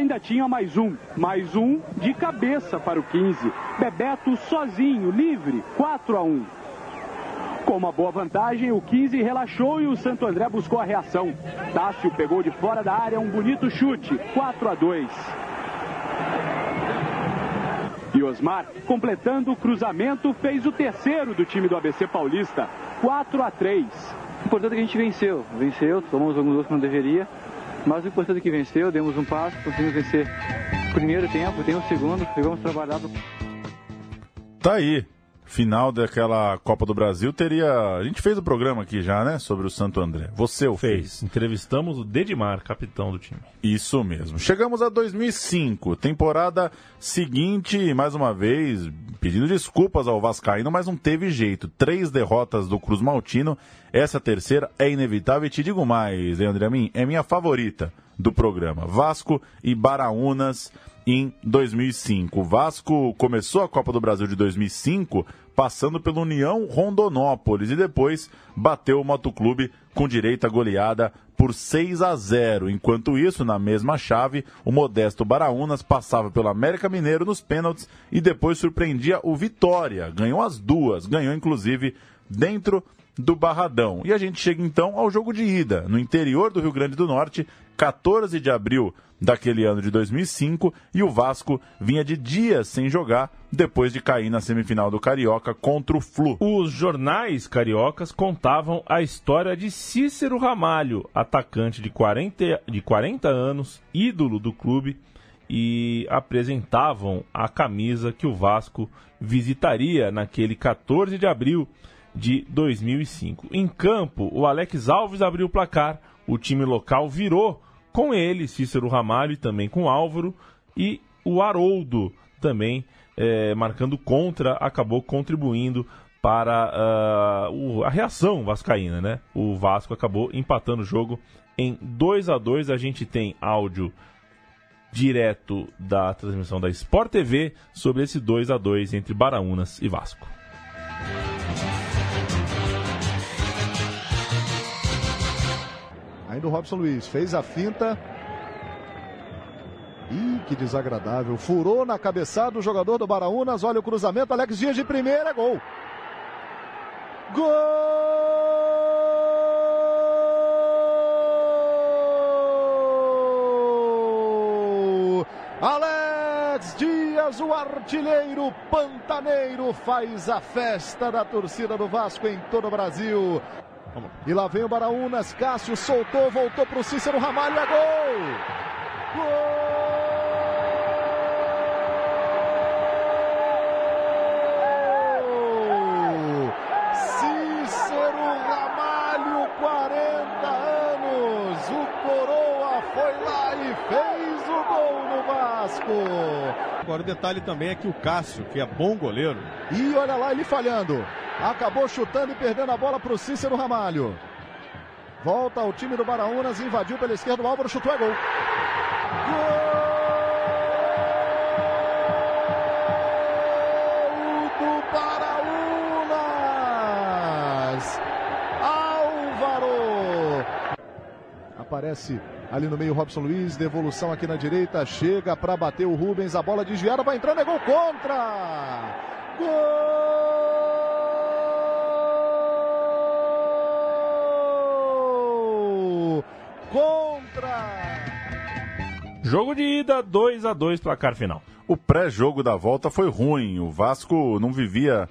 Ainda tinha mais um, mais um de cabeça para o 15. Bebeto sozinho, livre, 4 a 1. Com uma boa vantagem, o 15 relaxou e o Santo André buscou a reação. Tássio pegou de fora da área um bonito chute, 4 a 2. E Osmar, completando o cruzamento, fez o terceiro do time do ABC Paulista, 4 a 3. O importante é que a gente venceu. Venceu, tomamos alguns gols que não deveria. Mas o importante é que venceu, demos um passo, conseguimos vencer o primeiro tempo, tem o segundo, pegamos trabalhado. Tá aí. Final daquela Copa do Brasil teria. A gente fez o programa aqui já, né? Sobre o Santo André. Você o fez. fez. Entrevistamos o Dedimar, capitão do time. Isso mesmo. Chegamos a 2005, temporada seguinte, mais uma vez, pedindo desculpas ao Vascaíno, mas não teve jeito. Três derrotas do Cruz Maltino. Essa terceira é inevitável e te digo mais, Leandro Amin, é minha favorita do programa. Vasco e Baraunas em 2005. O Vasco começou a Copa do Brasil de 2005 passando pela União Rondonópolis e depois bateu o Motoclube com direita goleada por 6 a 0. Enquanto isso, na mesma chave, o modesto Baraunas passava pelo América Mineiro nos pênaltis e depois surpreendia o Vitória. Ganhou as duas, ganhou inclusive dentro do Barradão. E a gente chega então ao jogo de ida, no interior do Rio Grande do Norte, 14 de abril daquele ano de 2005, e o Vasco vinha de dias sem jogar depois de cair na semifinal do Carioca contra o Flu. Os jornais cariocas contavam a história de Cícero Ramalho, atacante de 40, de 40 anos, ídolo do clube, e apresentavam a camisa que o Vasco visitaria naquele 14 de abril de 2005. Em campo, o Alex Alves abriu o placar, o time local virou com ele, Cícero Ramalho e também com Álvaro, e o Haroldo também é, marcando contra, acabou contribuindo para uh, o, a reação vascaína, né? O Vasco acabou empatando o jogo em 2 a 2 A gente tem áudio direto da transmissão da Sport TV sobre esse 2 a 2 entre Baraunas e Vasco. Ainda o Robson Luiz fez a finta. Ih, que desagradável. Furou na cabeçada o jogador do Baraunas. Olha o cruzamento. Alex Dias de primeira. Gol. Gol! Alex Dias, o artilheiro pantaneiro, faz a festa da torcida do Vasco em todo o Brasil. E lá vem o Baraunas, Cássio soltou, voltou para o Cícero Ramalho, é gol! Gol! Cícero Ramalho, 40 anos, o Coroa foi lá e fez o gol no Vasco. Agora o detalhe também é que o Cássio, que é bom goleiro. E olha lá ele falhando. Acabou chutando e perdendo a bola para o Cícero Ramalho. Volta o time do Baraunas, invadiu pela esquerda, o Álvaro chutou, é gol. Gol do Baraunas. Álvaro. Aparece ali no meio Robson Luiz, devolução aqui na direita, chega para bater o Rubens, a bola desviada, vai entrando, é gol contra. Gol! Jogo de ida, 2 a 2 placar final. O pré-jogo da volta foi ruim. O Vasco não vivia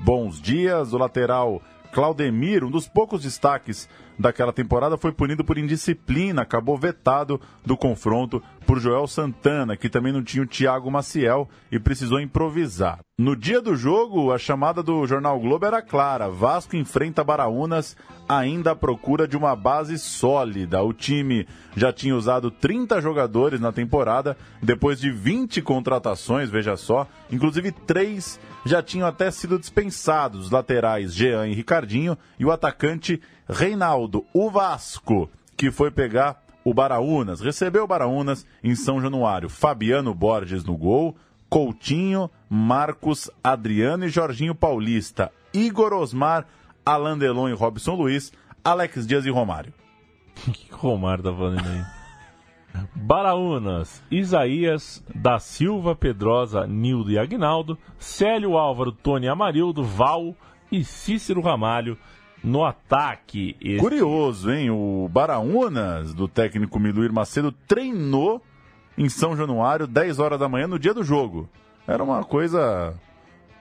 bons dias. O lateral Claudemir, um dos poucos destaques daquela temporada, foi punido por indisciplina, acabou vetado do confronto por Joel Santana, que também não tinha o Thiago Maciel e precisou improvisar. No dia do jogo, a chamada do Jornal Globo era clara: Vasco enfrenta Baraunas ainda à procura de uma base sólida. O time já tinha usado 30 jogadores na temporada, depois de 20 contratações, veja só, inclusive três já tinham até sido dispensados: os laterais Jean e Ricardinho e o atacante Reinaldo, o Vasco, que foi pegar o Baraunas, recebeu o Baraunas em São Januário. Fabiano Borges no gol, Coutinho, Marcos, Adriano e Jorginho Paulista. Igor Osmar, Alain Delon e Robson Luiz, Alex Dias e Romário. [LAUGHS] Que Romário tá falando aí? Baraunas, Isaías, da Silva, Pedrosa, Nildo e Agnaldo, Célio Álvaro, Tony Amarildo, Val e Cícero Ramalho no ataque. Este... Curioso, hein? O Baraunas, do técnico Miluir Macedo, treinou em São Januário, 10 horas da manhã, no dia do jogo. Era uma coisa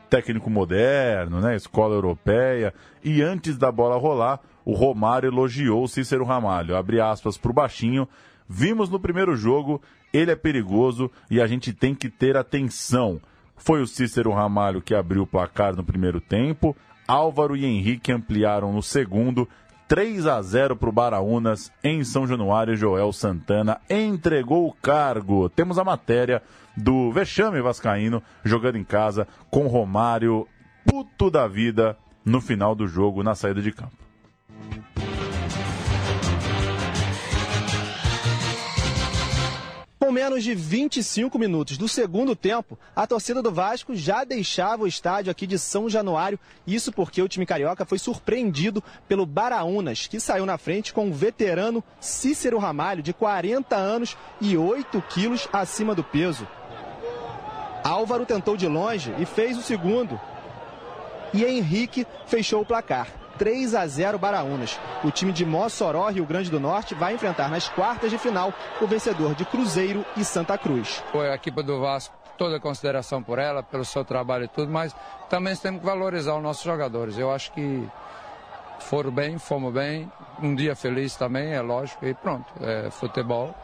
técnico moderno, né? Escola europeia. E antes da bola rolar, o Romário elogiou o Cícero Ramalho. Abre aspas pro baixinho. Vimos no primeiro jogo, ele é perigoso e a gente tem que ter atenção. Foi o Cícero Ramalho que abriu o placar no primeiro tempo. Álvaro e Henrique ampliaram no segundo. 3 a 0 para o Baraunas em São Januário. Joel Santana entregou o cargo. Temos a matéria do Vexame Vascaíno jogando em casa com Romário, puto da vida, no final do jogo, na saída de campo. Menos de 25 minutos do segundo tempo, a torcida do Vasco já deixava o estádio aqui de São Januário. Isso porque o time carioca foi surpreendido pelo Baraunas, que saiu na frente com o veterano Cícero Ramalho, de 40 anos e 8 quilos acima do peso. Álvaro tentou de longe e fez o segundo. E Henrique fechou o placar. 3 a 0 Baraunas. O time de Mossoró, Rio Grande do Norte, vai enfrentar nas quartas de final o vencedor de Cruzeiro e Santa Cruz. A equipe do Vasco, toda a consideração por ela, pelo seu trabalho e tudo, mas também temos que valorizar os nossos jogadores. Eu acho que foram bem, fomos bem, um dia feliz também, é lógico, e pronto, é futebol.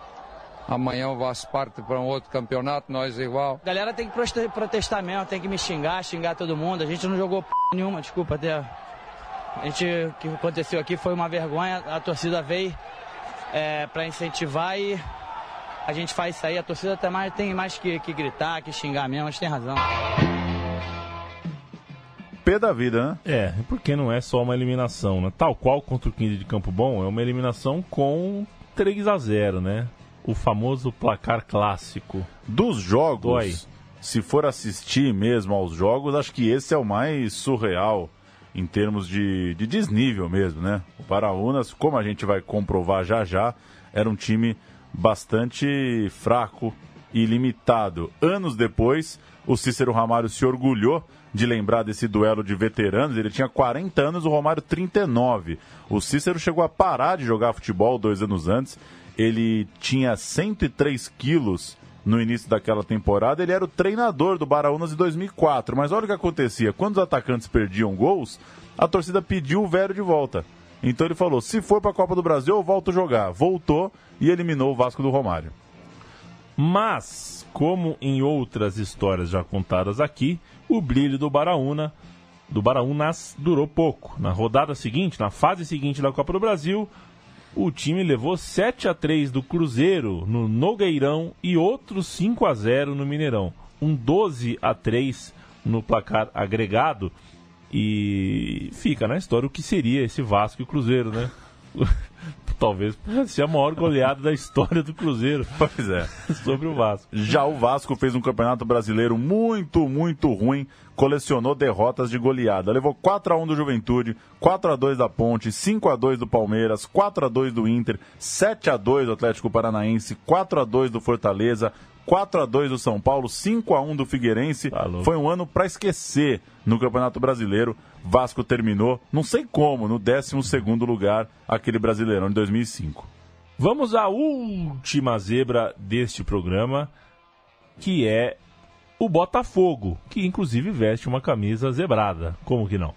Amanhã o Vasco parte para um outro campeonato, nós igual. A galera tem que protestar mesmo, tem que me xingar, xingar todo mundo. A gente não jogou p nenhuma, desculpa até. A gente, o que aconteceu aqui foi uma vergonha. A torcida veio é, para incentivar e a gente faz isso aí. A torcida até mais, tem mais que, que gritar, que xingar mesmo, a gente tem razão. P da vida, né? É, porque não é só uma eliminação, né? Tal qual contra o 15 de Campo Bom, é uma eliminação com 3 a 0 né? O famoso placar clássico. Dos jogos, Dói. se for assistir mesmo aos jogos, acho que esse é o mais surreal em termos de, de desnível mesmo, né? O Baraunas, como a gente vai comprovar já já, era um time bastante fraco e limitado. Anos depois, o Cícero Ramalho se orgulhou de lembrar desse duelo de veteranos. Ele tinha 40 anos, o Romário 39. O Cícero chegou a parar de jogar futebol dois anos antes. Ele tinha 103 quilos no início daquela temporada. Ele era o treinador do Baraunas em 2004. Mas olha o que acontecia: quando os atacantes perdiam gols, a torcida pediu o velho de volta. Então ele falou: se for para a Copa do Brasil, eu volto jogar. Voltou e eliminou o Vasco do Romário. Mas, como em outras histórias já contadas aqui, o brilho do Baraúna, do Baraunas durou pouco. Na rodada seguinte, na fase seguinte da Copa do Brasil, o time levou 7 a 3 do Cruzeiro no Nogueirão e outro 5 a 0 no Mineirão. Um 12 a 3 no placar agregado. E fica na história o que seria esse Vasco e o Cruzeiro, né? [LAUGHS] Talvez ser a maior goleada da história do Cruzeiro. Pois é. [LAUGHS] Sobre o Vasco. Já o Vasco fez um campeonato brasileiro muito, muito ruim. Colecionou derrotas de goleada. Levou 4 a 1 do Juventude, 4 a 2 da Ponte, 5 a 2 do Palmeiras, 4 a 2 do Inter, 7 a 2 do Atlético Paranaense, 4 a 2 do Fortaleza, 4 a 2 do São Paulo, 5 a 1 do Figueirense. Foi um ano para esquecer no Campeonato Brasileiro. Vasco terminou, não sei como, no 12º lugar, aquele Brasileirão de 2005. Vamos à última zebra deste programa, que é o Botafogo, que inclusive veste uma camisa zebrada. Como que não?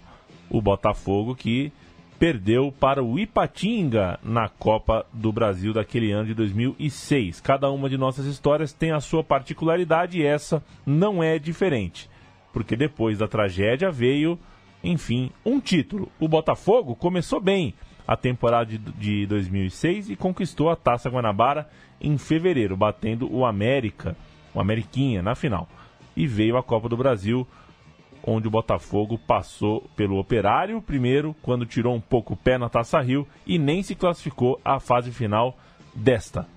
O Botafogo que perdeu para o Ipatinga na Copa do Brasil daquele ano de 2006. Cada uma de nossas histórias tem a sua particularidade e essa não é diferente. Porque depois da tragédia veio, enfim, um título. O Botafogo começou bem a temporada de, de 2006 e conquistou a Taça Guanabara em fevereiro, batendo o América, o Ameriquinha, na final. E veio a Copa do Brasil onde o Botafogo passou pelo Operário primeiro, quando tirou um pouco o pé na Taça Rio e nem se classificou à fase final desta.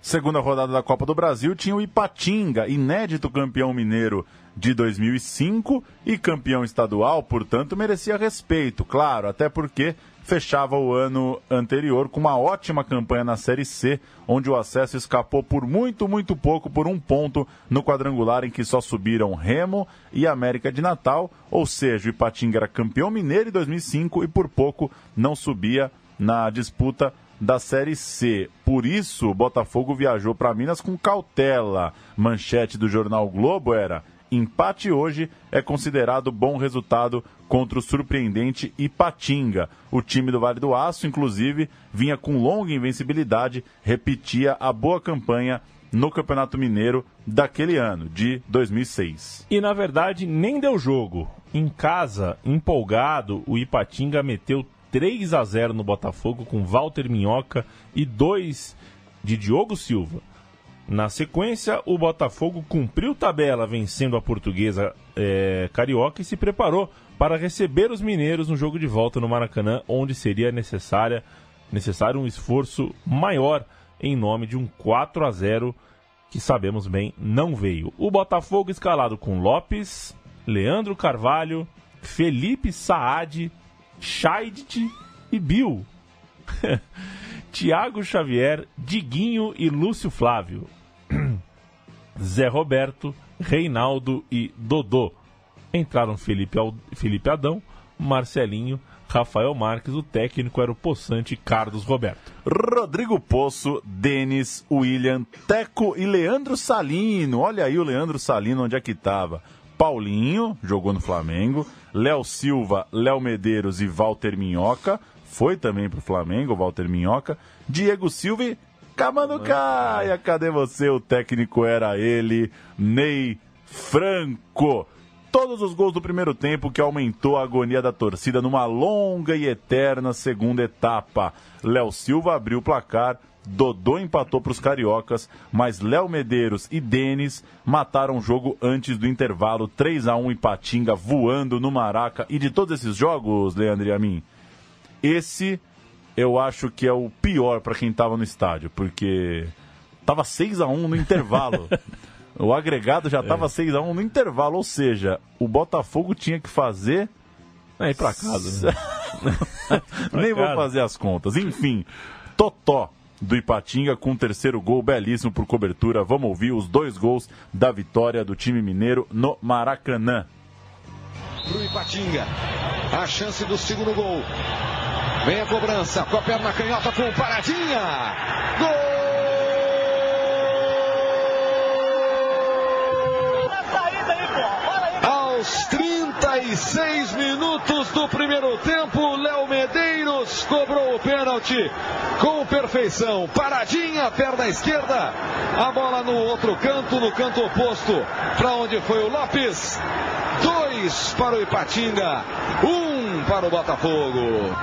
Segunda rodada da Copa do Brasil tinha o Ipatinga, inédito campeão mineiro de 2005 e campeão estadual, portanto, merecia respeito, claro, até porque fechava o ano anterior com uma ótima campanha na Série C, onde o acesso escapou por muito, muito pouco, por um ponto no quadrangular em que só subiram Remo e América de Natal, ou seja, o Ipatinga era campeão mineiro em 2005 e por pouco não subia na disputa da Série C. Por isso, o Botafogo viajou para Minas com cautela. Manchete do jornal Globo era: empate hoje é considerado bom resultado contra o surpreendente Ipatinga. O time do Vale do Aço, inclusive, vinha com longa invencibilidade, repetia a boa campanha no Campeonato Mineiro daquele ano, de 2006. E na verdade nem deu jogo. Em casa, empolgado, o Ipatinga meteu 3 a 0 no Botafogo com Walter Minhoca e 2 de Diogo Silva. Na sequência, o Botafogo cumpriu tabela vencendo a portuguesa é, carioca e se preparou para receber os mineiros no jogo de volta no Maracanã, onde seria necessária, necessário um esforço maior em nome de um 4 a 0 que sabemos bem não veio. O Botafogo escalado com Lopes, Leandro Carvalho, Felipe Saad, Scheidt e Bill. [LAUGHS] Tiago Xavier, Diguinho e Lúcio Flávio. [CLEARS THROAT] Zé Roberto, Reinaldo e Dodô. Entraram Felipe, Felipe Adão, Marcelinho, Rafael Marques, o técnico era o possante Carlos Roberto. Rodrigo Poço, Denis, William, Teco e Leandro Salino. Olha aí o Leandro Salino, onde é que estava. Paulinho, jogou no Flamengo. Léo Silva, Léo Medeiros e Walter Minhoca. Foi também pro Flamengo, Walter Minhoca. Diego Silva e Camando Caia. Cadê você? O técnico era ele, Ney Franco todos os gols do primeiro tempo, que aumentou a agonia da torcida numa longa e eterna segunda etapa. Léo Silva abriu o placar, Dodô empatou para os cariocas, mas Léo Medeiros e Denis mataram o jogo antes do intervalo. 3 a 1 em Patinga, voando no Maraca. E de todos esses jogos, Leandro e a mim, esse eu acho que é o pior para quem estava no estádio, porque tava 6 a 1 no intervalo. [LAUGHS] O agregado já estava é. 6 a 1 no intervalo, ou seja, o Botafogo tinha que fazer. É ir para casa. Né? [LAUGHS] Nem vou fazer as contas. Enfim, Totó do Ipatinga com o terceiro gol belíssimo por cobertura. Vamos ouvir os dois gols da vitória do time mineiro no Maracanã. Pro Ipatinga, a chance do segundo gol. Vem a cobrança, com a perna canhota com paradinha. Gol! Aos 36 minutos do primeiro tempo, Léo Medeiros cobrou o pênalti com perfeição. Paradinha, perna esquerda, a bola no outro canto, no canto oposto, para onde foi o Lopes. Para o Ipatinga, um para o Botafogo.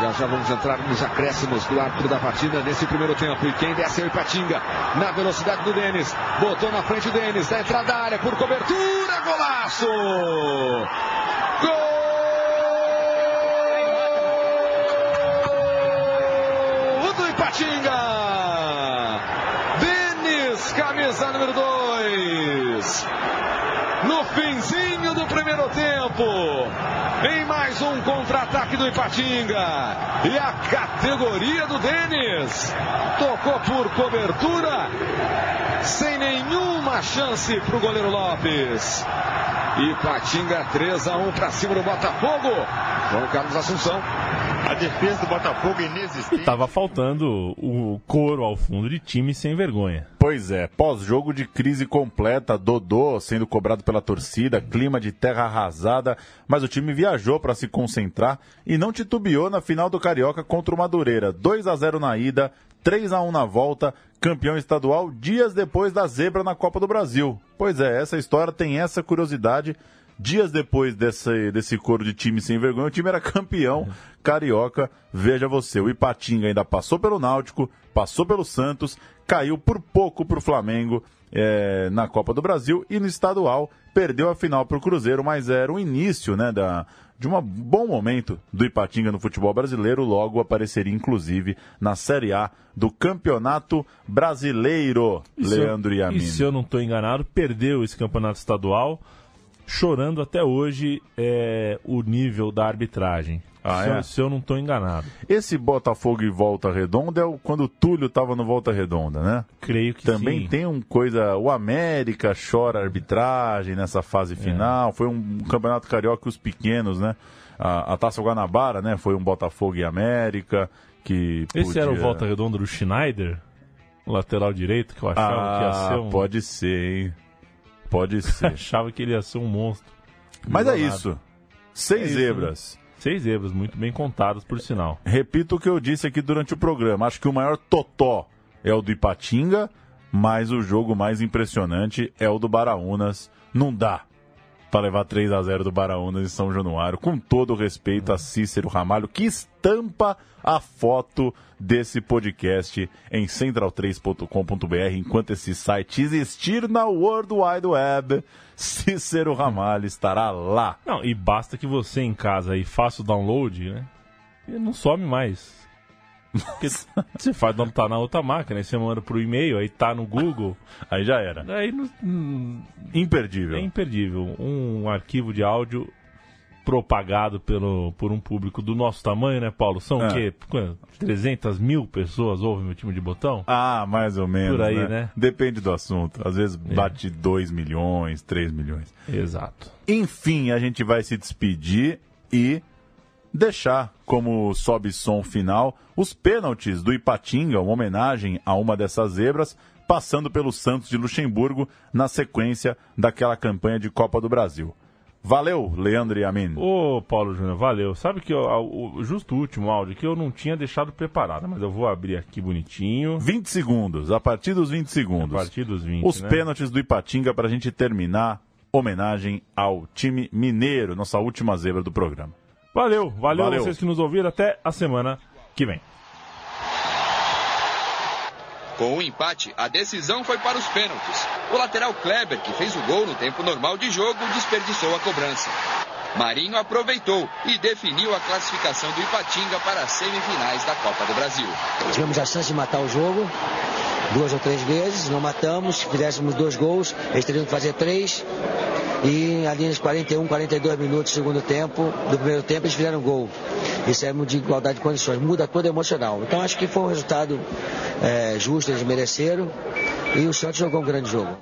Já já vamos entrar nos acréscimos do árbitro da partida nesse primeiro tempo. E quem desce é o Ipatinga, na velocidade do Denis. Botou na frente o Denis, da entrada da área, por cobertura, golaço! Gol! do Ipatinga! Denis, camisa número 2. Finzinho do primeiro tempo em mais um contra-ataque do Ipatinga. E a categoria do Denis tocou por cobertura, sem nenhuma chance para o goleiro Lopes. Ipatinga 3 a 1 para cima do Botafogo. João Carlos Assunção. A defesa do Botafogo é inexistente. E tava faltando o coro ao fundo de time sem vergonha. Pois é, pós-jogo de crise completa, Dodô sendo cobrado pela torcida, clima de terra arrasada, mas o time viajou para se concentrar e não titubeou na final do Carioca contra o Madureira. 2 a 0 na ida, 3 a 1 na volta, campeão estadual dias depois da zebra na Copa do Brasil. Pois é, essa história tem essa curiosidade Dias depois desse, desse coro de time sem vergonha, o time era campeão carioca. Veja você, o Ipatinga ainda passou pelo Náutico, passou pelo Santos, caiu por pouco para o Flamengo é, na Copa do Brasil e no estadual perdeu a final para o Cruzeiro, mas era o início né, da, de um bom momento do Ipatinga no futebol brasileiro, logo apareceria inclusive na Série A do Campeonato Brasileiro, E se eu- Leandro Yamin. E se eu não estou enganado, perdeu esse campeonato estadual, chorando até hoje é, o nível da arbitragem. Ah, se, é? eu, se eu não estou enganado. Esse Botafogo e Volta Redonda é o, quando o Túlio estava no Volta Redonda, né? Creio que Também sim. tem um coisa. O América chora arbitragem nessa É. fase final. Foi um campeonato carioca os pequenos, né? A, a Taça Guanabara, né? Foi um Botafogo e América. Que Esse era o podia- volta redonda do Schneider, lateral direito, que eu achava que ia Ah, ser um. pode ser, hein? Pode ser. [LAUGHS] achava que ele ia ser um monstro. Mas é isso. Seis É isso, zebras. né? Seis zebras, muito bem contadas, por sinal. Repito o que eu disse aqui durante o programa. Acho que o maior totó é o do Ipatinga, mas o jogo mais impressionante é o do Baraunas. Não dá para levar 3 a 0 do Baraunas em São Januário, com todo o respeito a Cícero Ramalho, que estampa a foto desse podcast em central3.com.br, enquanto esse site existir na World Wide Web, Cícero Ramalho estará lá. Não, e basta que você em casa aí faça o download, né? E não some mais. Porque [LAUGHS] você faz download tá na outra máquina, aí você manda pro e-mail, aí tá no Google. Aí já era. Não- hum, Imperdível. é imperdível. Um arquivo de áudio propagado pelo, por um público do nosso tamanho, né, Paulo? São É. o quê? Quanto? 300 mil pessoas ouvem meu time de botão? Ah, mais ou menos. Por aí, né? né? Depende do assunto. Às vezes É. bate 2 milhões, 3 milhões. Exato. Enfim, a gente vai se despedir e deixar como sobe som final os pênaltis do Ipatinga, uma homenagem a uma dessas zebras, passando pelo Santos de Luxemburgo na sequência daquela campanha de Copa do Brasil. Valeu, Leandro e Amin. Ô, Paulo Júnior, valeu. Sabe que eu- o, justo último áudio que eu não tinha deixado preparado, mas eu vou abrir aqui bonitinho. 20 segundos, a partir dos 20 segundos. A partir dos 20, Os né? pênaltis do Ipatinga para a gente terminar. Homenagem ao time mineiro, nossa última zebra do programa. Valeu, valeu, Valeu. vocês que nos ouviram. Até a semana que vem. Com o empate, a decisão foi para os pênaltis. O lateral Kleber, que fez o gol no tempo normal de jogo, desperdiçou a cobrança. Marinho aproveitou e definiu a classificação do Ipatinga para as semifinais da Copa do Brasil. Tivemos a chance de matar o jogo duas ou três vezes, não matamos. Se fizéssemos dois gols, eles teriam que fazer três. E ali nos 41, 42 minutos do segundo tempo, do primeiro tempo, eles fizeram gol. Isso é de igualdade de condições, muda todo emocional. Então acho que foi um resultado eh, justo, eles mereceram. E o Santos jogou um grande jogo.